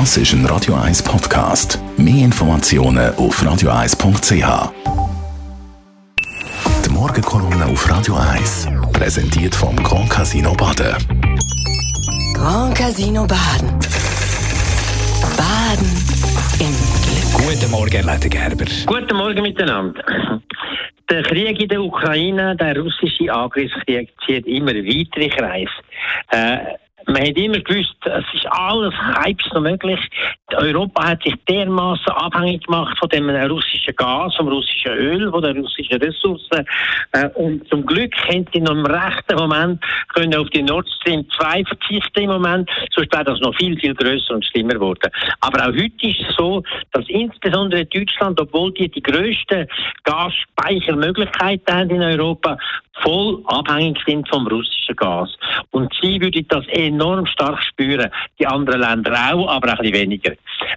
Das ist ein Radio 1 Podcast. Mehr Informationen auf radio1.ch. Die Morgenkolumne auf Radio 1 präsentiert vom Grand Casino Baden. Grand Casino Baden. Baden im Glück. Guten Morgen, Herr Leiter Gerber. Guten Morgen miteinander. Der Krieg in der Ukraine, der russische Angriffskrieg, zieht immer weitere Kreise. Äh, man hat immer gewusst, es ist alles halbs noch möglich. Europa hat sich dermaßen abhängig gemacht von dem russischen Gas, vom russischen Öl, von den russischen Ressourcen. Äh, und zum Glück haben sie noch im rechten Moment können auf die Nord Stream 2 verzichten im Moment, sonst wäre das noch viel, viel größer und schlimmer geworden. Aber auch heute ist es so, dass insbesondere Deutschland, obwohl die die grössten Gasspeichermöglichkeiten haben in Europa, voll abhängig sind vom russischen Gas. Und sie würden das enorm stark spüren. Die anderen Länder auch, aber ein bisschen weniger.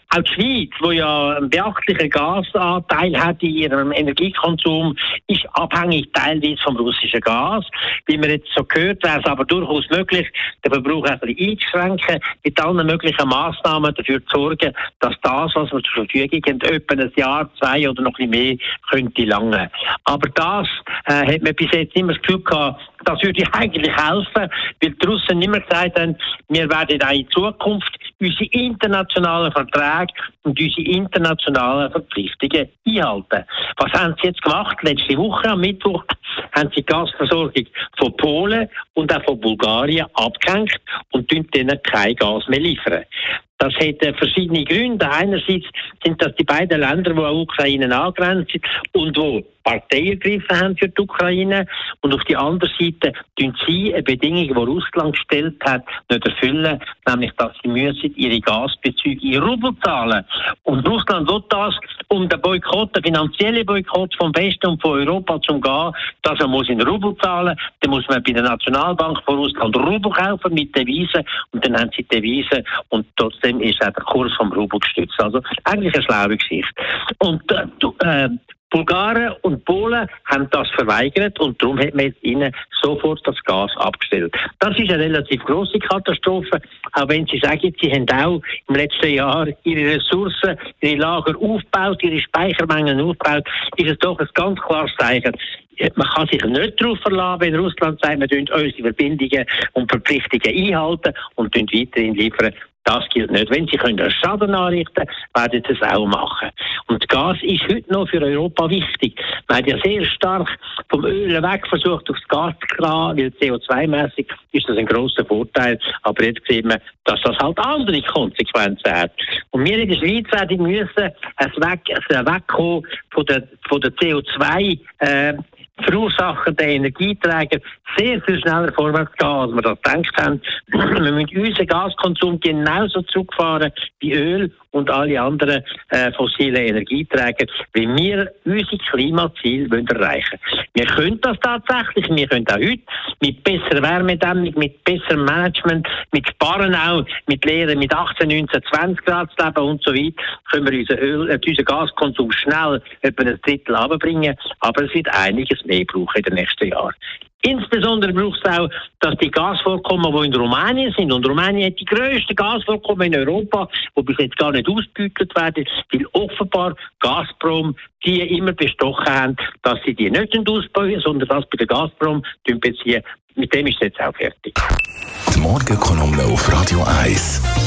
Auch die Schweiz, die ja einen beachtlichen Gasanteil hat in ihrem Energiekonsum, ist abhängig teilweise vom russischen Gas. Wie man jetzt so gehört, wäre es aber durchaus möglich, den Verbrauch ein bisschen einzuschränken, mit allen möglichen Massnahmen dafür zu sorgen, dass das, was wir zur Verfügung haben, etwa ein Jahr, zwei oder noch ein bisschen mehr, könnte lange. Aber das äh, hat man bis jetzt immer das Gefühl gehabt, das würde eigentlich helfen, weil die Russen immer gesagt haben, wir werden auch in Zukunft unsere internationalen Verträge und unsere internationalen Verpflichtungen einhalten. Was haben sie jetzt gemacht? Letzte Woche am Mittwoch haben sie die Gasversorgung von Polen und auch von Bulgarien abgehängt und denen kein Gas mehr liefern. Das hat äh, verschiedene Gründe. Einerseits sind das die beiden Länder, die an Ukraine angrenzen und wo Partei ergriffen haben für die Ukraine. Und auf die andere Seite tun sie eine Bedingung, die Russland gestellt hat, nicht erfüllen, nämlich, dass sie müssen ihre Gasbezüge in Rubel zahlen. Und Russland will das, um den Boykott, den finanziellen Boykott vom Westen und von Europa zu umgehen, dass er muss in Rubel zahlen, dann muss man bei der Nationalbank von Russland Rubel kaufen mit Devisen und dann haben sie Devisen und trotzdem ist auch der Kurs vom Rubel gestützt. Also eigentlich eine schlaue Geschichte. Und äh, äh Bulgaren und Polen haben das verweigert und darum hat man ihnen sofort das Gas abgestellt. Das ist eine relativ große Katastrophe, auch wenn Sie sagen, Sie haben auch im letzten Jahr Ihre Ressourcen, Ihre Lager aufgebaut, Ihre Speichermengen aufgebaut, ist es doch ein ganz klares Zeichen. Man kann sich nicht darauf verlassen, wenn Russland sagt, wir unsere Verbindungen und Verpflichtungen einhalten und weiterhin liefern. Das gilt nicht. Wenn sie können Schaden anrichten können, werden sie es auch machen. Und Gas ist heute noch für Europa wichtig. Man hat ja sehr stark vom Öl weg versucht, aufs Gas zu gehen, weil CO2-mäßig ist das ein großer Vorteil. Aber jetzt sieht man, dass das halt andere Konsequenzen hat. Und wir in der Schweiz werden müssen ein Weg, Wegkommen von der, von der CO2, äh, verursachenden Energieträger sehr viel schneller vorwärts gehen, als wir das gedacht haben. wir müssen unseren Gaskonsum genauso zurückfahren wie Öl und alle anderen äh, fossilen Energieträger, weil wir unsere Klimaziele erreichen wollen. Wir können das tatsächlich, wir können auch heute mit besserer Wärmedämmung, mit besserem Management, mit Sparen auch, mit Lehren mit 18, 19, 20 Grad zu leben und so weiter, können wir unseren, Öl, äh, unseren Gaskonsum schnell etwa ein Drittel runterbringen, aber es wird einiges mehr brauchen in den nächsten Jahren. Insbesondere braucht es auch, dass die Gasvorkommen, die in Rumänien sind, und Rumänien hat die grössten Gasvorkommen in Europa, die bis jetzt gar nicht ausgebeutet werden, weil offenbar Gazprom die immer bestochen haben, dass sie die nicht ausbauen, sondern das bei der Gazprom beziehen. Mit dem ist es jetzt auch fertig. Die Morgenkolumne auf Radio 1.